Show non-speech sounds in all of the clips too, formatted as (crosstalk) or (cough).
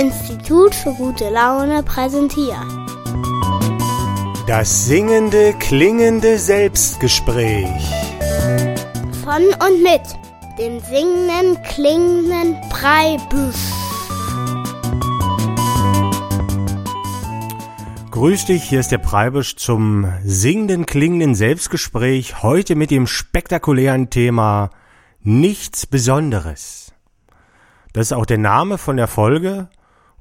Institut für gute Laune präsentiert. Das singende, klingende Selbstgespräch. Von und mit dem singenden, klingenden Breibüsch. Grüß dich, hier ist der Preibisch zum singenden, klingenden Selbstgespräch. Heute mit dem spektakulären Thema Nichts Besonderes. Das ist auch der Name von der Folge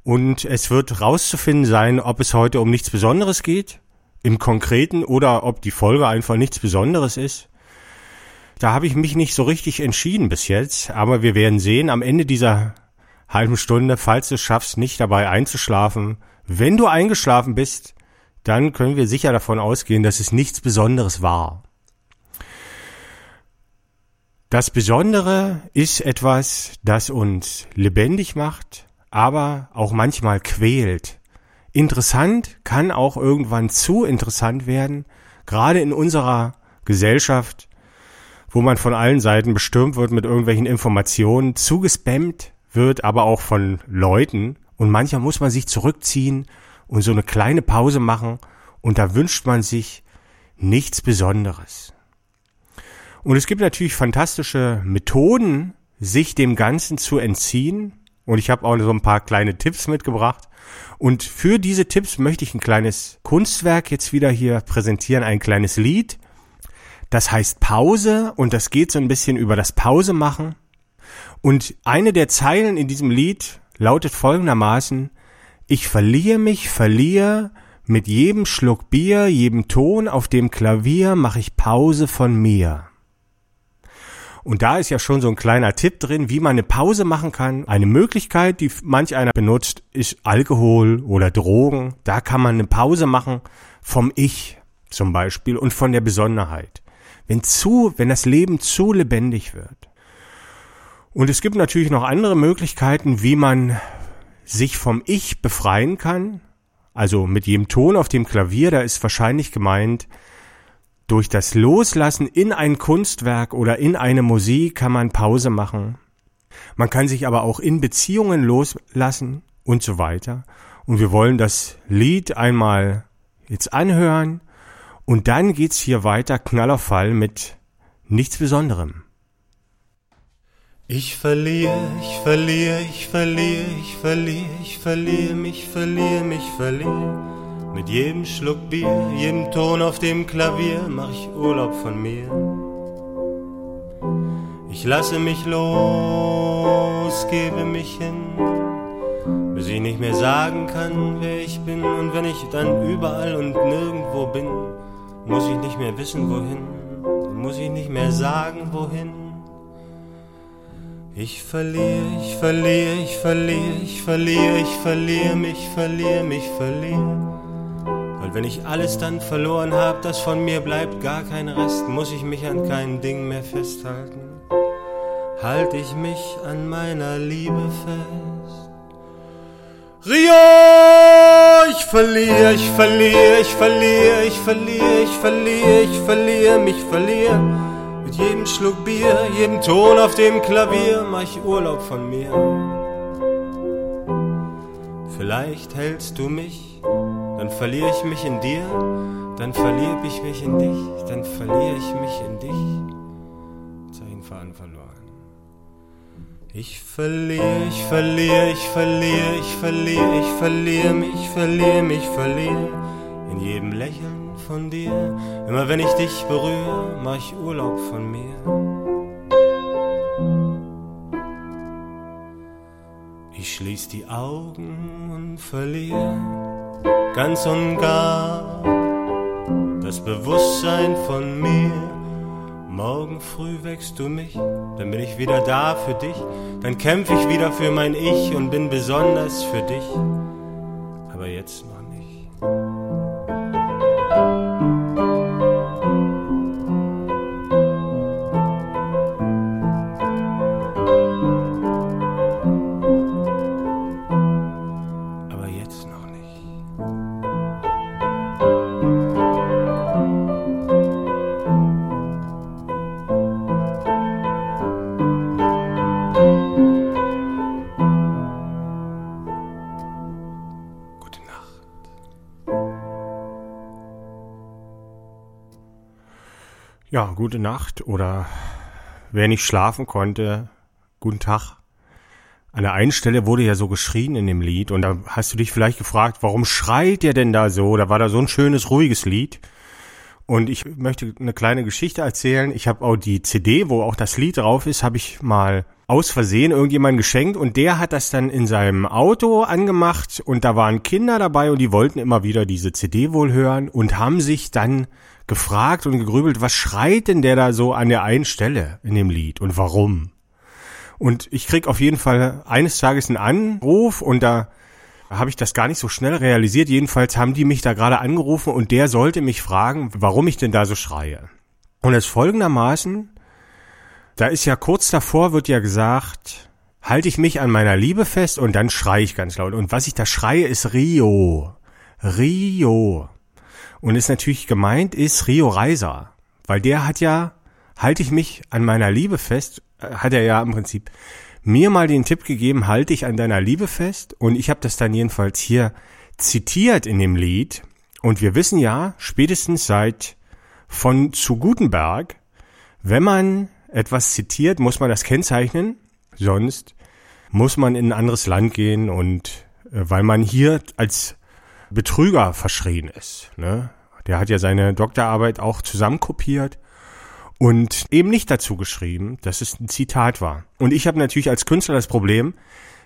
und es wird rauszufinden sein, ob es heute um nichts Besonderes geht, im Konkreten, oder ob die Folge einfach nichts Besonderes ist. Da habe ich mich nicht so richtig entschieden bis jetzt, aber wir werden sehen am Ende dieser halben Stunde, falls du es schaffst, nicht dabei einzuschlafen. Wenn du eingeschlafen bist, dann können wir sicher davon ausgehen, dass es nichts Besonderes war. Das Besondere ist etwas, das uns lebendig macht, aber auch manchmal quält. Interessant kann auch irgendwann zu interessant werden, gerade in unserer Gesellschaft, wo man von allen Seiten bestürmt wird mit irgendwelchen Informationen, zugespammt wird, aber auch von Leuten. Und manchmal muss man sich zurückziehen und so eine kleine Pause machen und da wünscht man sich nichts Besonderes. Und es gibt natürlich fantastische Methoden, sich dem Ganzen zu entziehen. Und ich habe auch so ein paar kleine Tipps mitgebracht. Und für diese Tipps möchte ich ein kleines Kunstwerk jetzt wieder hier präsentieren, ein kleines Lied. Das heißt Pause und das geht so ein bisschen über das Pause machen. Und eine der Zeilen in diesem Lied lautet folgendermaßen, ich verliere mich, verliere, mit jedem Schluck Bier, jedem Ton auf dem Klavier mache ich Pause von mir. Und da ist ja schon so ein kleiner Tipp drin, wie man eine Pause machen kann. Eine Möglichkeit, die manch einer benutzt, ist Alkohol oder Drogen. Da kann man eine Pause machen vom Ich zum Beispiel und von der Besonderheit. Wenn zu, wenn das Leben zu lebendig wird. Und es gibt natürlich noch andere Möglichkeiten, wie man sich vom Ich befreien kann. Also mit jedem Ton auf dem Klavier, da ist wahrscheinlich gemeint, durch das Loslassen in ein Kunstwerk oder in eine Musik kann man Pause machen. Man kann sich aber auch in Beziehungen loslassen und so weiter. Und wir wollen das Lied einmal jetzt anhören und dann geht's hier weiter knallerfall mit nichts Besonderem. Ich verliere, ich verliere, ich verliere, ich verliere, ich verliere mich, verliere mich, verliere. Mit jedem Schluck Bier, jedem Ton auf dem Klavier mach ich Urlaub von mir. Ich lasse mich los, gebe mich hin, bis ich nicht mehr sagen kann, wer ich bin. Und wenn ich dann überall und nirgendwo bin, muss ich nicht mehr wissen, wohin. Muss ich nicht mehr sagen, wohin. Ich verliere, ich verliere, ich verliere, ich verliere, ich verliere mich, verliere mich, verliere. Und wenn ich alles dann verloren hab, das von mir bleibt gar kein Rest, muss ich mich an kein Ding mehr festhalten. Halt ich mich an meiner Liebe fest. Rio, ich verliere, ich verliere, ich verliere, ich verliere, ich verliere, ich verliere, mich verliere. Mit jedem Schluck Bier, jedem Ton auf dem Klavier mach ich Urlaub von mir. Vielleicht hältst du mich dann verliere ich mich in dir, dann verliere ich mich in dich, dann verliere ich mich in dich. Zeichenfaden verloren. Ich verliere, ich verliere, ich verliere, ich verliere, ich verliere mich, verliere mich, verliere in jedem Lächeln von dir. Immer wenn ich dich berühre, mach ich Urlaub von mir. Ich schließ die Augen und verliere ganz und gar das Bewusstsein von mir. Morgen früh wächst du mich, dann bin ich wieder da für dich, dann kämpfe ich wieder für mein Ich und bin besonders für dich. Aber jetzt noch Ja, gute Nacht oder wer nicht schlafen konnte, guten Tag. An der einen Stelle wurde ja so geschrien in dem Lied und da hast du dich vielleicht gefragt, warum schreit der denn da so? Da war da so ein schönes, ruhiges Lied. Und ich möchte eine kleine Geschichte erzählen. Ich habe auch die CD, wo auch das Lied drauf ist, habe ich mal aus Versehen irgendjemand geschenkt und der hat das dann in seinem Auto angemacht und da waren Kinder dabei und die wollten immer wieder diese CD wohl hören und haben sich dann gefragt und gegrübelt, was schreit denn der da so an der einen Stelle in dem Lied und warum? Und ich krieg auf jeden Fall eines Tages einen Anruf und da habe ich das gar nicht so schnell realisiert. Jedenfalls haben die mich da gerade angerufen und der sollte mich fragen, warum ich denn da so schreie. Und es folgendermaßen, da ist ja kurz davor wird ja gesagt, halte ich mich an meiner Liebe fest und dann schreie ich ganz laut. Und was ich da schreie, ist Rio. Rio. Und ist natürlich gemeint, ist Rio Reiser. Weil der hat ja, halte ich mich an meiner Liebe fest, äh, hat er ja im Prinzip mir mal den Tipp gegeben, halte ich an deiner Liebe fest. Und ich habe das dann jedenfalls hier zitiert in dem Lied. Und wir wissen ja, spätestens seit von zu Gutenberg, wenn man etwas zitiert, muss man das kennzeichnen, sonst muss man in ein anderes Land gehen und äh, weil man hier als Betrüger verschrien ist. Ne? Der hat ja seine Doktorarbeit auch zusammenkopiert und eben nicht dazu geschrieben, dass es ein Zitat war. Und ich habe natürlich als Künstler das Problem,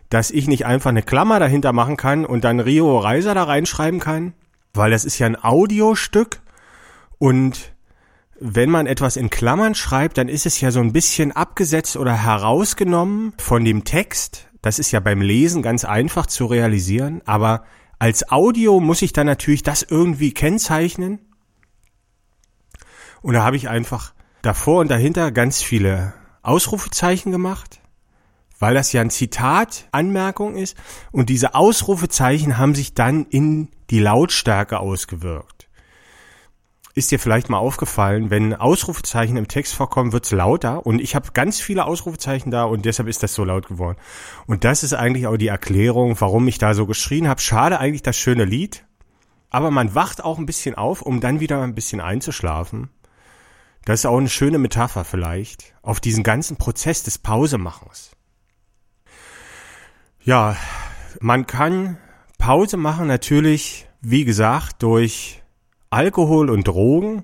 dass ich nicht einfach eine Klammer dahinter machen kann und dann Rio Reiser da reinschreiben kann, weil das ist ja ein Audiostück und wenn man etwas in Klammern schreibt, dann ist es ja so ein bisschen abgesetzt oder herausgenommen von dem Text. Das ist ja beim Lesen ganz einfach zu realisieren, aber als Audio muss ich dann natürlich das irgendwie kennzeichnen. Und da habe ich einfach davor und dahinter ganz viele Ausrufezeichen gemacht, weil das ja ein Zitat, Anmerkung ist. Und diese Ausrufezeichen haben sich dann in die Lautstärke ausgewirkt ist dir vielleicht mal aufgefallen, wenn Ausrufezeichen im Text vorkommen, wird's lauter und ich habe ganz viele Ausrufezeichen da und deshalb ist das so laut geworden. Und das ist eigentlich auch die Erklärung, warum ich da so geschrien habe. Schade eigentlich das schöne Lied, aber man wacht auch ein bisschen auf, um dann wieder ein bisschen einzuschlafen. Das ist auch eine schöne Metapher vielleicht auf diesen ganzen Prozess des Pausemachens. Ja, man kann Pause machen natürlich, wie gesagt, durch Alkohol und Drogen.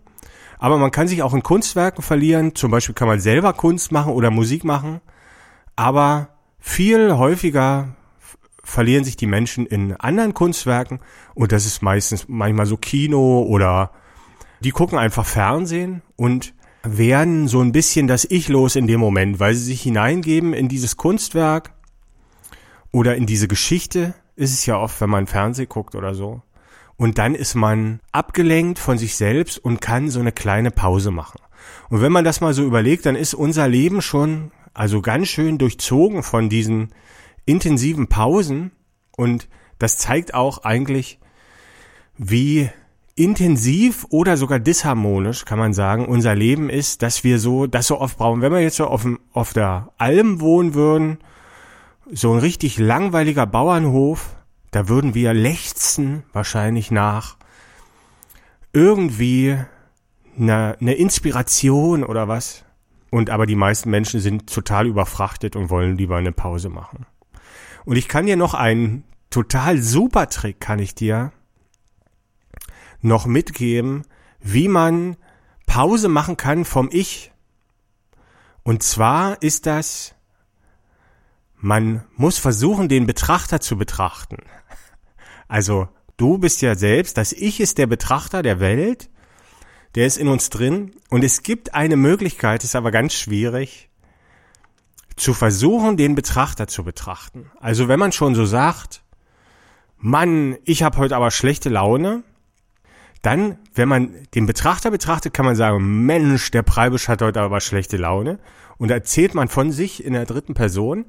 Aber man kann sich auch in Kunstwerken verlieren. Zum Beispiel kann man selber Kunst machen oder Musik machen. Aber viel häufiger verlieren sich die Menschen in anderen Kunstwerken. Und das ist meistens manchmal so Kino oder die gucken einfach Fernsehen und werden so ein bisschen das Ich los in dem Moment, weil sie sich hineingeben in dieses Kunstwerk oder in diese Geschichte. Ist es ja oft, wenn man Fernsehen guckt oder so. Und dann ist man abgelenkt von sich selbst und kann so eine kleine Pause machen. Und wenn man das mal so überlegt, dann ist unser Leben schon also ganz schön durchzogen von diesen intensiven Pausen. Und das zeigt auch eigentlich, wie intensiv oder sogar disharmonisch, kann man sagen, unser Leben ist, dass wir so, das so oft brauchen. Wenn wir jetzt so auf, dem, auf der Alm wohnen würden, so ein richtig langweiliger Bauernhof, da würden wir lechzen wahrscheinlich nach irgendwie eine, eine Inspiration oder was. Und aber die meisten Menschen sind total überfrachtet und wollen lieber eine Pause machen. Und ich kann dir noch einen total super Trick kann ich dir noch mitgeben, wie man Pause machen kann vom Ich. Und zwar ist das, man muss versuchen, den Betrachter zu betrachten. Also du bist ja selbst, das Ich ist der Betrachter der Welt, der ist in uns drin und es gibt eine Möglichkeit, ist aber ganz schwierig, zu versuchen, den Betrachter zu betrachten. Also wenn man schon so sagt, Mann, ich habe heute aber schlechte Laune, dann, wenn man den Betrachter betrachtet, kann man sagen, Mensch, der Preibisch hat heute aber schlechte Laune. Und erzählt man von sich in der dritten Person.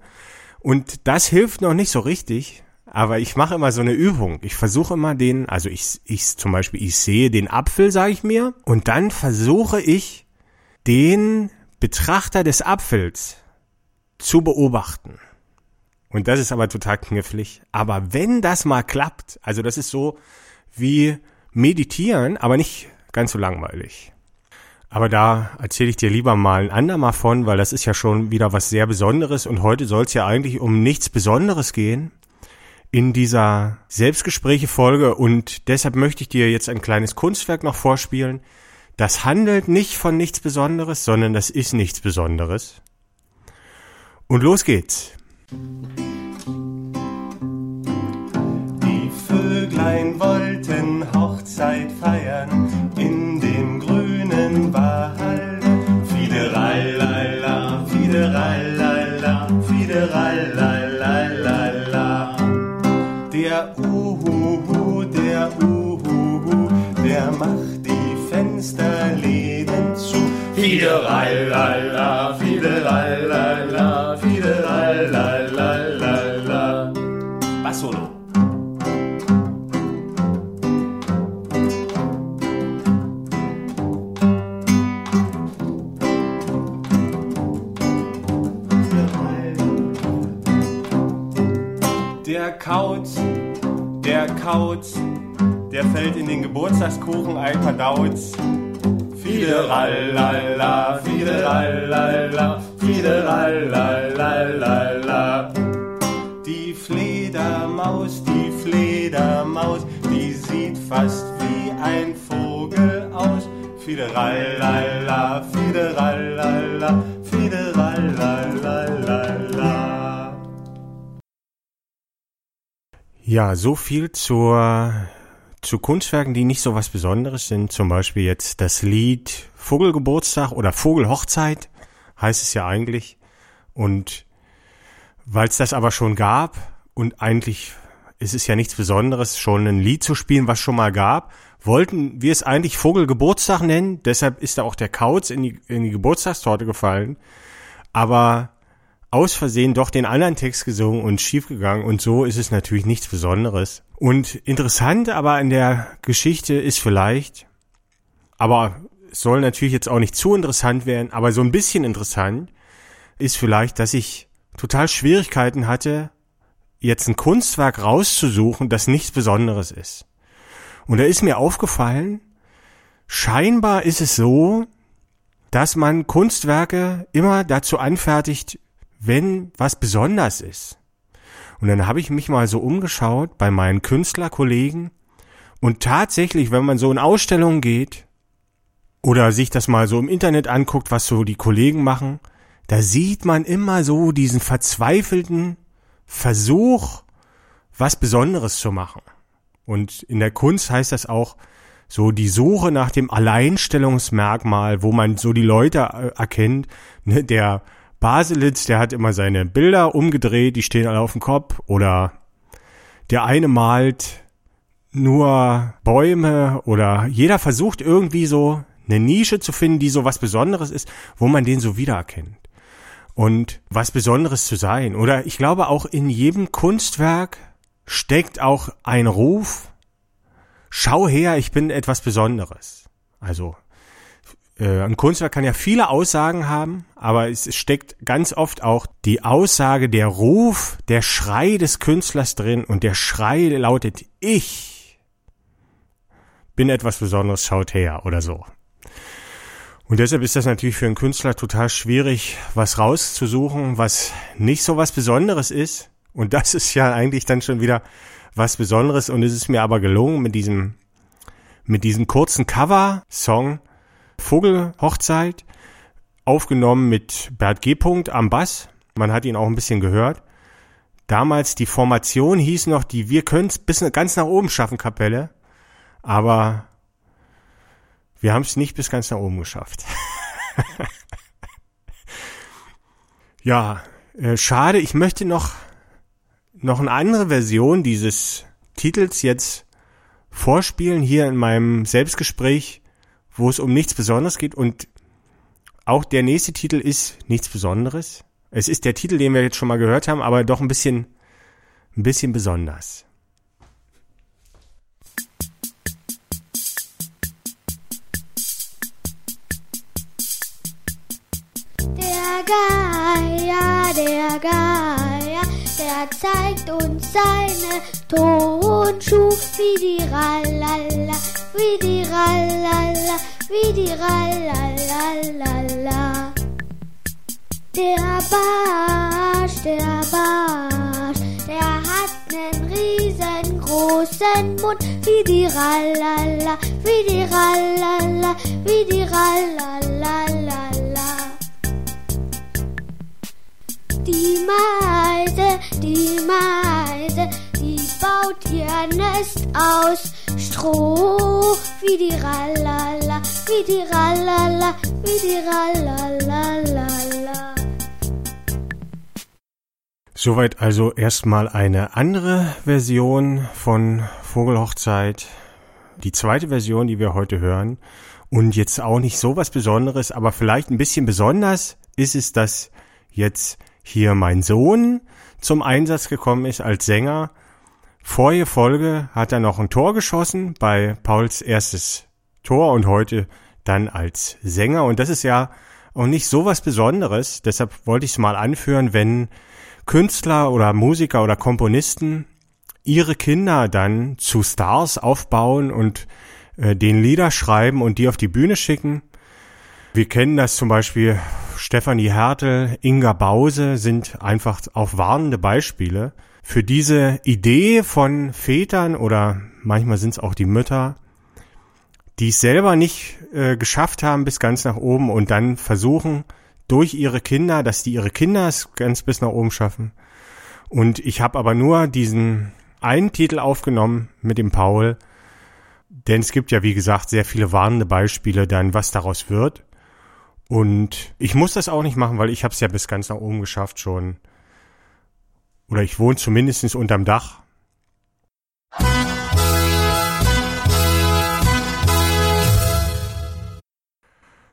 Und das hilft noch nicht so richtig, aber ich mache immer so eine Übung. Ich versuche immer den, also ich, ich zum Beispiel, ich sehe den Apfel, sage ich mir, und dann versuche ich den Betrachter des Apfels zu beobachten. Und das ist aber total knifflig. Aber wenn das mal klappt, also das ist so wie meditieren, aber nicht ganz so langweilig. Aber da erzähle ich dir lieber mal ein andermal von, weil das ist ja schon wieder was sehr Besonderes und heute soll es ja eigentlich um nichts Besonderes gehen in dieser Selbstgespräche-Folge und deshalb möchte ich dir jetzt ein kleines Kunstwerk noch vorspielen. Das handelt nicht von nichts Besonderes, sondern das ist nichts Besonderes. Und los geht's. Die Vöglein wollten Hochzeit feiern Fiederalala, Fiederalala, Fiederalala. Bass solo. Der Kauz, der Kauz, der fällt in den Geburtstagskuchen ein paar Dauz. Fiederalala, Fiederalala, Fiederalala. Die Fledermaus, die Fledermaus, die sieht fast wie ein Vogel aus. Fiederalala, Fiederalala, Fiederalala. Ja, so viel zur, zu Kunstwerken, die nicht so was Besonderes sind. Zum Beispiel jetzt das Lied Vogelgeburtstag oder Vogelhochzeit heißt es ja eigentlich. Und weil es das aber schon gab und eigentlich ist es ja nichts Besonderes, schon ein Lied zu spielen, was schon mal gab, wollten wir es eigentlich Vogelgeburtstag nennen. Deshalb ist da auch der Kauz in die, in die Geburtstagstorte gefallen. Aber aus Versehen doch den anderen Text gesungen und schiefgegangen und so ist es natürlich nichts Besonderes. Und interessant aber in der Geschichte ist vielleicht, aber es soll natürlich jetzt auch nicht zu interessant werden, aber so ein bisschen interessant ist vielleicht, dass ich total Schwierigkeiten hatte, jetzt ein Kunstwerk rauszusuchen, das nichts Besonderes ist. Und da ist mir aufgefallen, scheinbar ist es so, dass man Kunstwerke immer dazu anfertigt, wenn was besonders ist. Und dann habe ich mich mal so umgeschaut bei meinen Künstlerkollegen und tatsächlich, wenn man so in Ausstellungen geht oder sich das mal so im Internet anguckt, was so die Kollegen machen, da sieht man immer so diesen verzweifelten Versuch, was Besonderes zu machen. Und in der Kunst heißt das auch so die Suche nach dem Alleinstellungsmerkmal, wo man so die Leute äh, erkennt, ne, der Baselitz, der hat immer seine Bilder umgedreht, die stehen alle auf dem Kopf. Oder der eine malt nur Bäume oder jeder versucht irgendwie so eine Nische zu finden, die so was Besonderes ist, wo man den so wiedererkennt. Und was Besonderes zu sein. Oder ich glaube auch in jedem Kunstwerk steckt auch ein Ruf, schau her, ich bin etwas Besonderes. Also ein Kunstwerk kann ja viele Aussagen haben, aber es steckt ganz oft auch die Aussage, der Ruf, der Schrei des Künstlers drin und der Schrei lautet, ich bin etwas Besonderes, schaut her oder so. Und deshalb ist das natürlich für einen Künstler total schwierig, was rauszusuchen, was nicht so was Besonderes ist. Und das ist ja eigentlich dann schon wieder was Besonderes. Und es ist mir aber gelungen, mit diesem, mit diesem kurzen Cover-Song Vogelhochzeit, aufgenommen mit Bert G. am Bass. Man hat ihn auch ein bisschen gehört. Damals die Formation hieß noch die Wir können es bis ganz nach oben schaffen Kapelle. Aber wir haben es nicht bis ganz nach oben geschafft. (laughs) ja, äh, schade. Ich möchte noch, noch eine andere Version dieses Titels jetzt vorspielen hier in meinem Selbstgespräch wo es um nichts Besonderes geht und auch der nächste Titel ist nichts Besonderes. Es ist der Titel, den wir jetzt schon mal gehört haben, aber doch ein bisschen, ein bisschen besonders. Der Geier, der Geier, der zeigt uns seine Tonschuh, wie die Rallala, wie die Rallala, wie die Ralala. Der Barsch, der Barsch, der hat nen riesengroßen Mund, wie die Ralala, wie die Ralala, wie die Ralala. Die Meise, die Meise, baut ihr Nest aus Stroh, wie die Ralala, wie die Ralala, wie die Ralala. Soweit also erstmal eine andere Version von Vogelhochzeit. Die zweite Version, die wir heute hören. Und jetzt auch nicht so was Besonderes, aber vielleicht ein bisschen besonders ist es, dass jetzt hier mein Sohn zum Einsatz gekommen ist als Sänger. Vorige Folge hat er noch ein Tor geschossen bei Pauls erstes Tor und heute dann als Sänger. Und das ist ja auch nicht so was Besonderes. Deshalb wollte ich es mal anführen, wenn Künstler oder Musiker oder Komponisten ihre Kinder dann zu Stars aufbauen und äh, den Lieder schreiben und die auf die Bühne schicken. Wir kennen das zum Beispiel Stefanie Hertel, Inga Bause sind einfach auch warnende Beispiele für diese Idee von Vätern oder manchmal sind es auch die Mütter, die es selber nicht äh, geschafft haben bis ganz nach oben und dann versuchen, durch ihre Kinder, dass die ihre Kinder es ganz bis nach oben schaffen. Und ich habe aber nur diesen einen Titel aufgenommen mit dem Paul, denn es gibt ja, wie gesagt, sehr viele warnende Beispiele dann, was daraus wird. Und ich muss das auch nicht machen, weil ich habe es ja bis ganz nach oben geschafft schon. Oder ich wohne zumindest unterm Dach.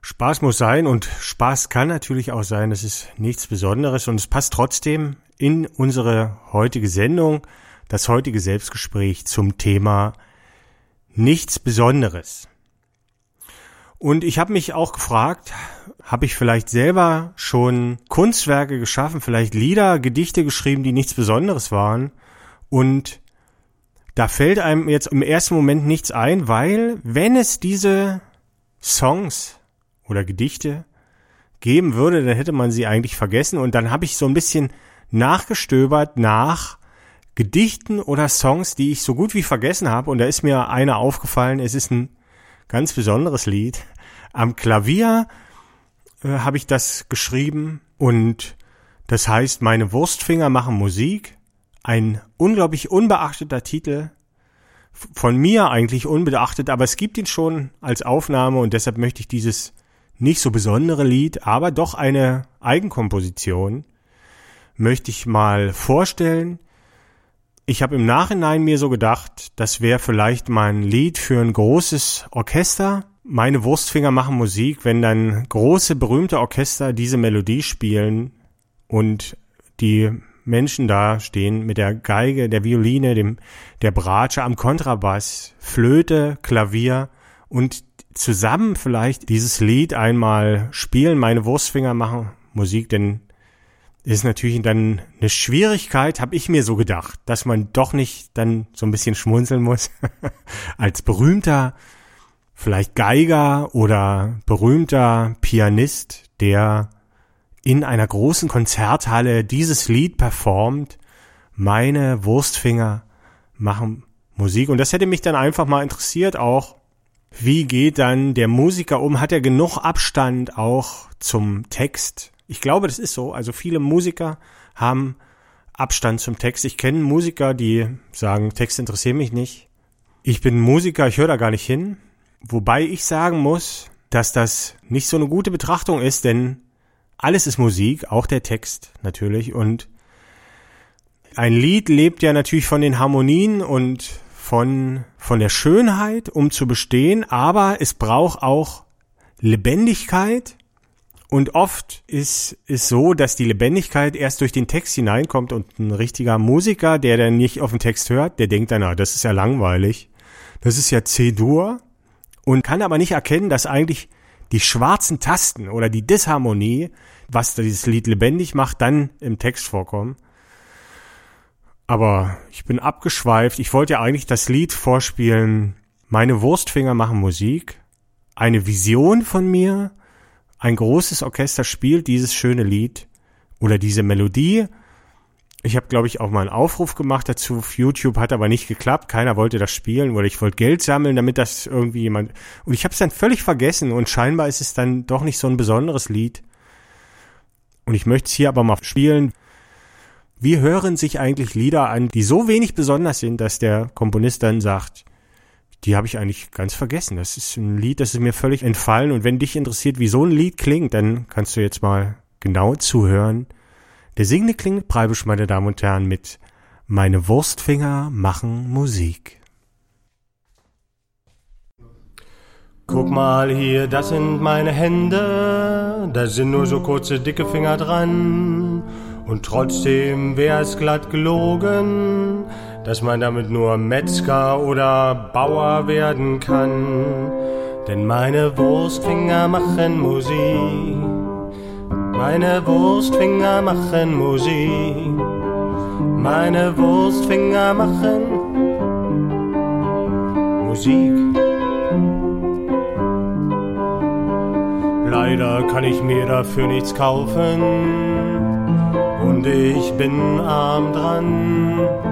Spaß muss sein und Spaß kann natürlich auch sein. Das ist nichts Besonderes und es passt trotzdem in unsere heutige Sendung, das heutige Selbstgespräch zum Thema nichts Besonderes. Und ich habe mich auch gefragt, habe ich vielleicht selber schon Kunstwerke geschaffen, vielleicht Lieder, Gedichte geschrieben, die nichts Besonderes waren und da fällt einem jetzt im ersten Moment nichts ein, weil wenn es diese Songs oder Gedichte geben würde, dann hätte man sie eigentlich vergessen. Und dann habe ich so ein bisschen nachgestöbert nach Gedichten oder Songs, die ich so gut wie vergessen habe. Und da ist mir einer aufgefallen. Es ist ein ganz besonderes Lied. Am Klavier äh, habe ich das geschrieben und das heißt, meine Wurstfinger machen Musik. Ein unglaublich unbeachteter Titel. Von mir eigentlich unbeachtet, aber es gibt ihn schon als Aufnahme und deshalb möchte ich dieses nicht so besondere Lied, aber doch eine Eigenkomposition möchte ich mal vorstellen. Ich habe im Nachhinein mir so gedacht, das wäre vielleicht mal ein Lied für ein großes Orchester. Meine Wurstfinger machen Musik, wenn dann große berühmte Orchester diese Melodie spielen und die Menschen da stehen mit der Geige, der Violine, dem, der Bratsche am Kontrabass, Flöte, Klavier und zusammen vielleicht dieses Lied einmal spielen, meine Wurstfinger machen Musik, denn ist natürlich dann eine Schwierigkeit, habe ich mir so gedacht, dass man doch nicht dann so ein bisschen schmunzeln muss (laughs) als berühmter vielleicht Geiger oder berühmter Pianist, der in einer großen Konzerthalle dieses Lied performt, meine Wurstfinger machen Musik und das hätte mich dann einfach mal interessiert auch wie geht dann der Musiker um? Hat er genug Abstand auch zum Text? Ich glaube, das ist so. Also viele Musiker haben Abstand zum Text. Ich kenne Musiker, die sagen, Text interessiert mich nicht. Ich bin Musiker, ich höre da gar nicht hin. Wobei ich sagen muss, dass das nicht so eine gute Betrachtung ist, denn alles ist Musik, auch der Text natürlich. Und ein Lied lebt ja natürlich von den Harmonien und von, von der Schönheit, um zu bestehen, aber es braucht auch Lebendigkeit. Und oft ist es so, dass die Lebendigkeit erst durch den Text hineinkommt und ein richtiger Musiker, der dann nicht auf den Text hört, der denkt dann, na, das ist ja langweilig. Das ist ja C-Dur und kann aber nicht erkennen, dass eigentlich die schwarzen Tasten oder die Disharmonie, was dieses Lied lebendig macht, dann im Text vorkommen. Aber ich bin abgeschweift. Ich wollte ja eigentlich das Lied vorspielen. Meine Wurstfinger machen Musik. eine Vision von mir. Ein großes Orchester spielt dieses schöne Lied oder diese Melodie. Ich habe, glaube ich, auch mal einen Aufruf gemacht dazu auf YouTube, hat aber nicht geklappt. Keiner wollte das spielen oder ich wollte Geld sammeln, damit das irgendwie jemand. Und ich habe es dann völlig vergessen und scheinbar ist es dann doch nicht so ein besonderes Lied. Und ich möchte es hier aber mal spielen. Wie hören sich eigentlich Lieder an, die so wenig besonders sind, dass der Komponist dann sagt, die habe ich eigentlich ganz vergessen. Das ist ein Lied, das ist mir völlig entfallen. Und wenn dich interessiert, wie so ein Lied klingt, dann kannst du jetzt mal genau zuhören. Der singende klingt Preibisch, meine Damen und Herren, mit Meine Wurstfinger machen Musik. Guck mal hier, das sind meine Hände, da sind nur so kurze, dicke Finger dran. Und trotzdem wär's glatt gelogen, dass man damit nur Metzger oder Bauer werden kann. Denn meine Wurstfinger machen Musik, meine Wurstfinger machen Musik, meine Wurstfinger machen Musik. Leider kann ich mir dafür nichts kaufen und ich bin arm dran.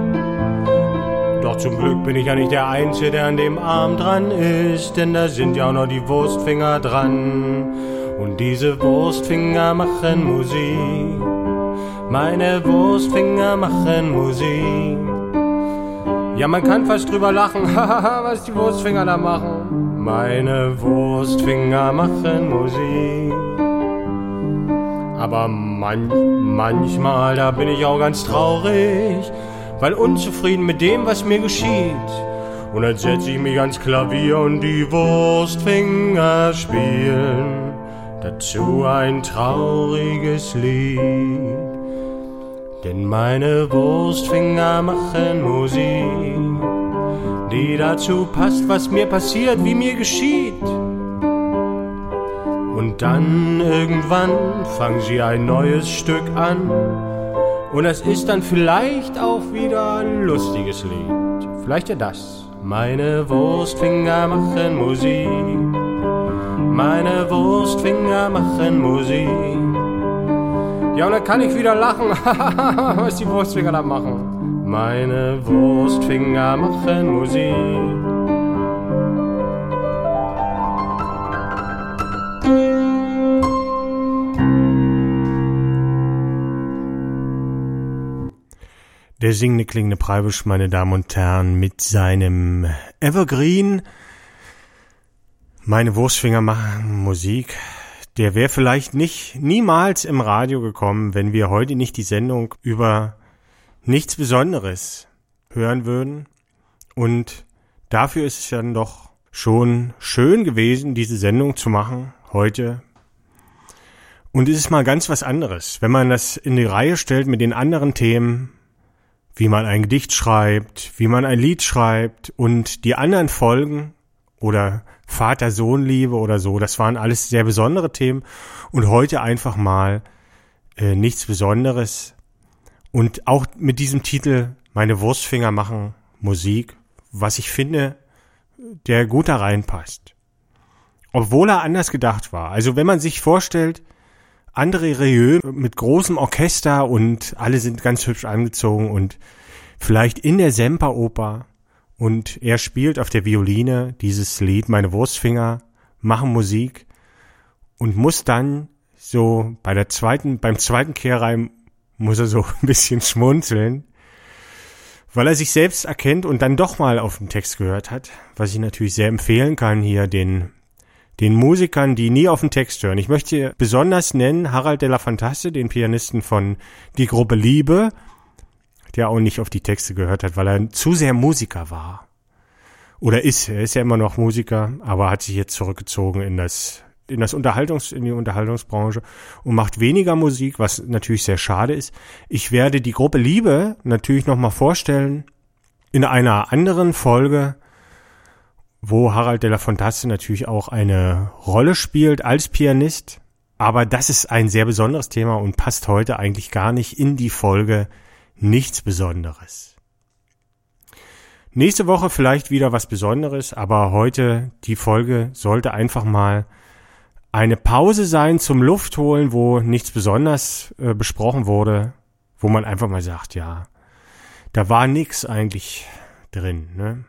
Doch zum Glück bin ich ja nicht der Einzige, der an dem Arm dran ist, denn da sind ja auch noch die Wurstfinger dran. Und diese Wurstfinger machen Musik, meine Wurstfinger machen Musik. Ja, man kann fast drüber lachen, (laughs) was die Wurstfinger da machen. Meine Wurstfinger machen Musik. Aber man, manchmal, da bin ich auch ganz traurig, weil unzufrieden mit dem, was mir geschieht. Und dann setze ich mich ans Klavier und die Wurstfinger spielen dazu ein trauriges Lied. Denn meine Wurstfinger machen Musik die dazu passt, was mir passiert, wie mir geschieht. Und dann irgendwann fangen sie ein neues Stück an. Und es ist dann vielleicht auch wieder ein lustiges Lied. Vielleicht ja das. Meine Wurstfinger machen Musik. Meine Wurstfinger machen Musik. Ja, und dann kann ich wieder lachen, (laughs) was die Wurstfinger da machen. Meine Wurstfinger machen Musik. Der singende klingende Preibisch, meine Damen und Herren, mit seinem Evergreen. Meine Wurstfinger machen Musik. Der wäre vielleicht nicht niemals im Radio gekommen, wenn wir heute nicht die Sendung über nichts Besonderes hören würden. Und dafür ist es dann doch schon schön gewesen, diese Sendung zu machen heute. Und es ist mal ganz was anderes, wenn man das in die Reihe stellt mit den anderen Themen, wie man ein Gedicht schreibt, wie man ein Lied schreibt und die anderen Folgen oder Vater-Sohn-Liebe oder so, das waren alles sehr besondere Themen und heute einfach mal äh, nichts Besonderes, und auch mit diesem Titel, meine Wurstfinger machen Musik, was ich finde, der gut da reinpasst. Obwohl er anders gedacht war. Also wenn man sich vorstellt, André Rieu mit großem Orchester und alle sind ganz hübsch angezogen und vielleicht in der Semperoper. Und er spielt auf der Violine dieses Lied Meine Wurstfinger machen Musik und muss dann so bei der zweiten beim zweiten Kehrreim muss er so (laughs) ein bisschen schmunzeln, weil er sich selbst erkennt und dann doch mal auf den Text gehört hat, was ich natürlich sehr empfehlen kann hier den den Musikern, die nie auf den Text hören. Ich möchte besonders nennen Harald de la Fantaste, den Pianisten von Die Gruppe Liebe, der auch nicht auf die Texte gehört hat, weil er zu sehr Musiker war. Oder ist, er ist ja immer noch Musiker, aber hat sich jetzt zurückgezogen in das in das Unterhaltungs, in die Unterhaltungsbranche und macht weniger Musik, was natürlich sehr schade ist. Ich werde die Gruppe Liebe natürlich nochmal vorstellen in einer anderen Folge, wo Harald de la Fontasse natürlich auch eine Rolle spielt als Pianist. Aber das ist ein sehr besonderes Thema und passt heute eigentlich gar nicht in die Folge nichts Besonderes. Nächste Woche vielleicht wieder was Besonderes, aber heute die Folge sollte einfach mal eine Pause sein zum Luftholen, wo nichts besonders äh, besprochen wurde, wo man einfach mal sagt, ja, da war nix eigentlich drin. Ne?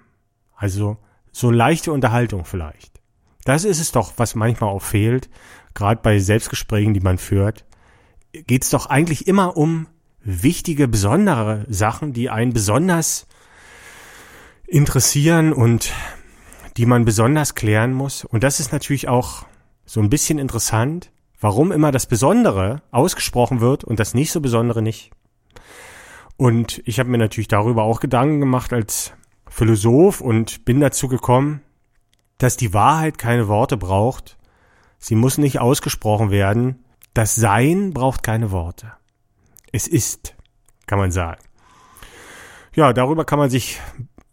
Also so leichte Unterhaltung vielleicht. Das ist es doch, was manchmal auch fehlt, gerade bei Selbstgesprächen, die man führt. Geht es doch eigentlich immer um wichtige, besondere Sachen, die einen besonders interessieren und die man besonders klären muss. Und das ist natürlich auch so ein bisschen interessant, warum immer das Besondere ausgesprochen wird und das nicht so Besondere nicht. Und ich habe mir natürlich darüber auch Gedanken gemacht als Philosoph und bin dazu gekommen, dass die Wahrheit keine Worte braucht. Sie muss nicht ausgesprochen werden. Das Sein braucht keine Worte. Es ist, kann man sagen. Ja, darüber kann man sich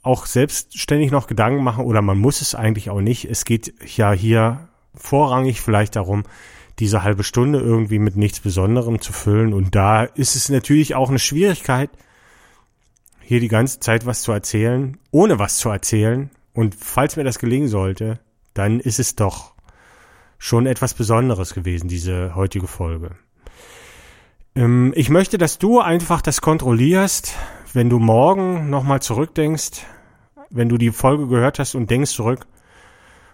auch selbstständig noch Gedanken machen oder man muss es eigentlich auch nicht. Es geht ja hier vorrangig vielleicht darum, diese halbe Stunde irgendwie mit nichts Besonderem zu füllen. Und da ist es natürlich auch eine Schwierigkeit, hier die ganze Zeit was zu erzählen, ohne was zu erzählen. Und falls mir das gelingen sollte, dann ist es doch schon etwas Besonderes gewesen, diese heutige Folge. Ähm, ich möchte, dass du einfach das kontrollierst, wenn du morgen nochmal zurückdenkst, wenn du die Folge gehört hast und denkst zurück.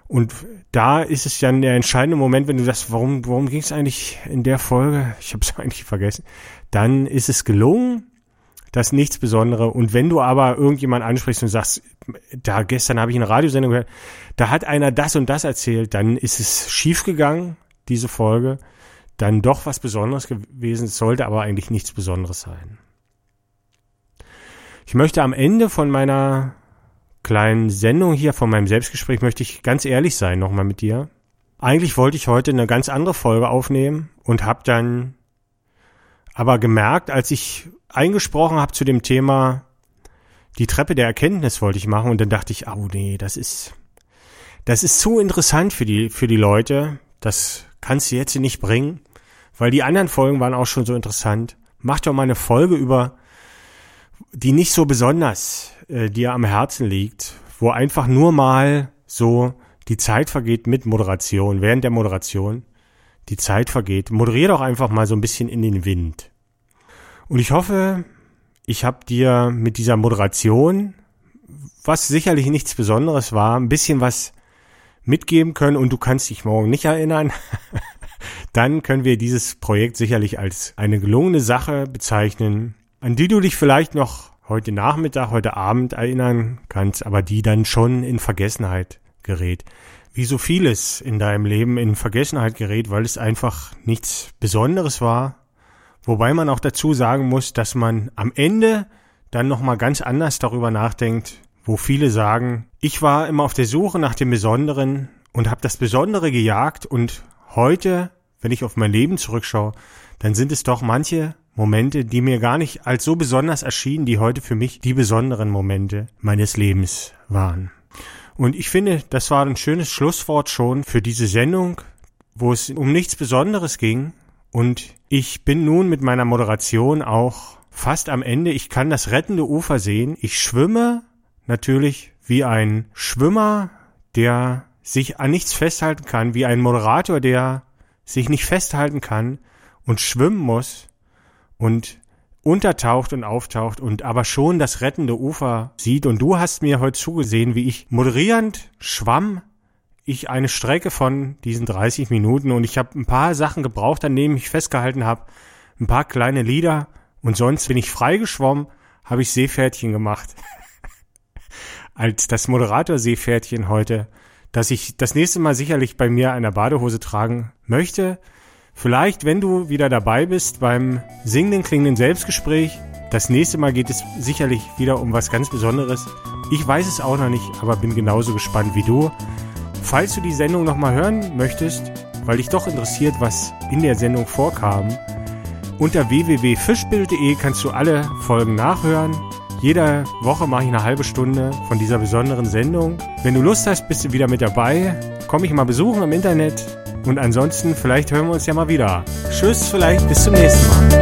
Und da ist es ja der entscheidende Moment, wenn du sagst, warum, warum ging es eigentlich in der Folge? Ich habe es (laughs) eigentlich vergessen. Dann ist es gelungen, das nichts Besondere. Und wenn du aber irgendjemand ansprichst und sagst, da gestern habe ich eine Radiosendung gehört, da hat einer das und das erzählt, dann ist es schiefgegangen, diese Folge. Dann doch was Besonderes gewesen, es sollte aber eigentlich nichts Besonderes sein. Ich möchte am Ende von meiner kleinen Sendung hier, von meinem Selbstgespräch, möchte ich ganz ehrlich sein nochmal mit dir. Eigentlich wollte ich heute eine ganz andere Folge aufnehmen und habe dann aber gemerkt, als ich eingesprochen habe zu dem Thema, die Treppe der Erkenntnis wollte ich machen und dann dachte ich, oh nee, das ist, das ist zu interessant für die, für die Leute. Das kannst du jetzt nicht bringen, weil die anderen Folgen waren auch schon so interessant. Mach doch mal eine Folge über die nicht so besonders äh, dir am Herzen liegt, wo einfach nur mal so die Zeit vergeht mit Moderation, während der Moderation die Zeit vergeht. Moderier doch einfach mal so ein bisschen in den Wind. Und ich hoffe, ich habe dir mit dieser Moderation, was sicherlich nichts Besonderes war, ein bisschen was mitgeben können und du kannst dich morgen nicht erinnern. (laughs) Dann können wir dieses Projekt sicherlich als eine gelungene Sache bezeichnen an die du dich vielleicht noch heute Nachmittag, heute Abend erinnern kannst, aber die dann schon in Vergessenheit gerät. Wie so vieles in deinem Leben in Vergessenheit gerät, weil es einfach nichts Besonderes war. Wobei man auch dazu sagen muss, dass man am Ende dann nochmal ganz anders darüber nachdenkt, wo viele sagen, ich war immer auf der Suche nach dem Besonderen und habe das Besondere gejagt und heute, wenn ich auf mein Leben zurückschaue, dann sind es doch manche Momente, die mir gar nicht als so besonders erschienen, die heute für mich die besonderen Momente meines Lebens waren. Und ich finde, das war ein schönes Schlusswort schon für diese Sendung, wo es um nichts Besonderes ging. Und ich bin nun mit meiner Moderation auch fast am Ende. Ich kann das rettende Ufer sehen. Ich schwimme natürlich wie ein Schwimmer, der sich an nichts festhalten kann, wie ein Moderator, der sich nicht festhalten kann und schwimmen muss und untertaucht und auftaucht und aber schon das rettende Ufer sieht. Und du hast mir heute zugesehen, wie ich moderierend schwamm ich eine Strecke von diesen 30 Minuten und ich habe ein paar Sachen gebraucht, an denen ich festgehalten habe, ein paar kleine Lieder und sonst bin ich frei geschwommen, habe ich Seepferdchen gemacht. (laughs) Als das Moderator Seepferdchen heute, dass ich das nächste Mal sicherlich bei mir einer Badehose tragen möchte. Vielleicht, wenn du wieder dabei bist beim singenden, klingenden Selbstgespräch, das nächste Mal geht es sicherlich wieder um was ganz Besonderes. Ich weiß es auch noch nicht, aber bin genauso gespannt wie du. Falls du die Sendung nochmal hören möchtest, weil dich doch interessiert, was in der Sendung vorkam, unter www.fischbild.de kannst du alle Folgen nachhören. Jede Woche mache ich eine halbe Stunde von dieser besonderen Sendung. Wenn du Lust hast, bist du wieder mit dabei. Komm mich mal besuchen im Internet und ansonsten, vielleicht hören wir uns ja mal wieder. Tschüss, vielleicht bis zum nächsten Mal.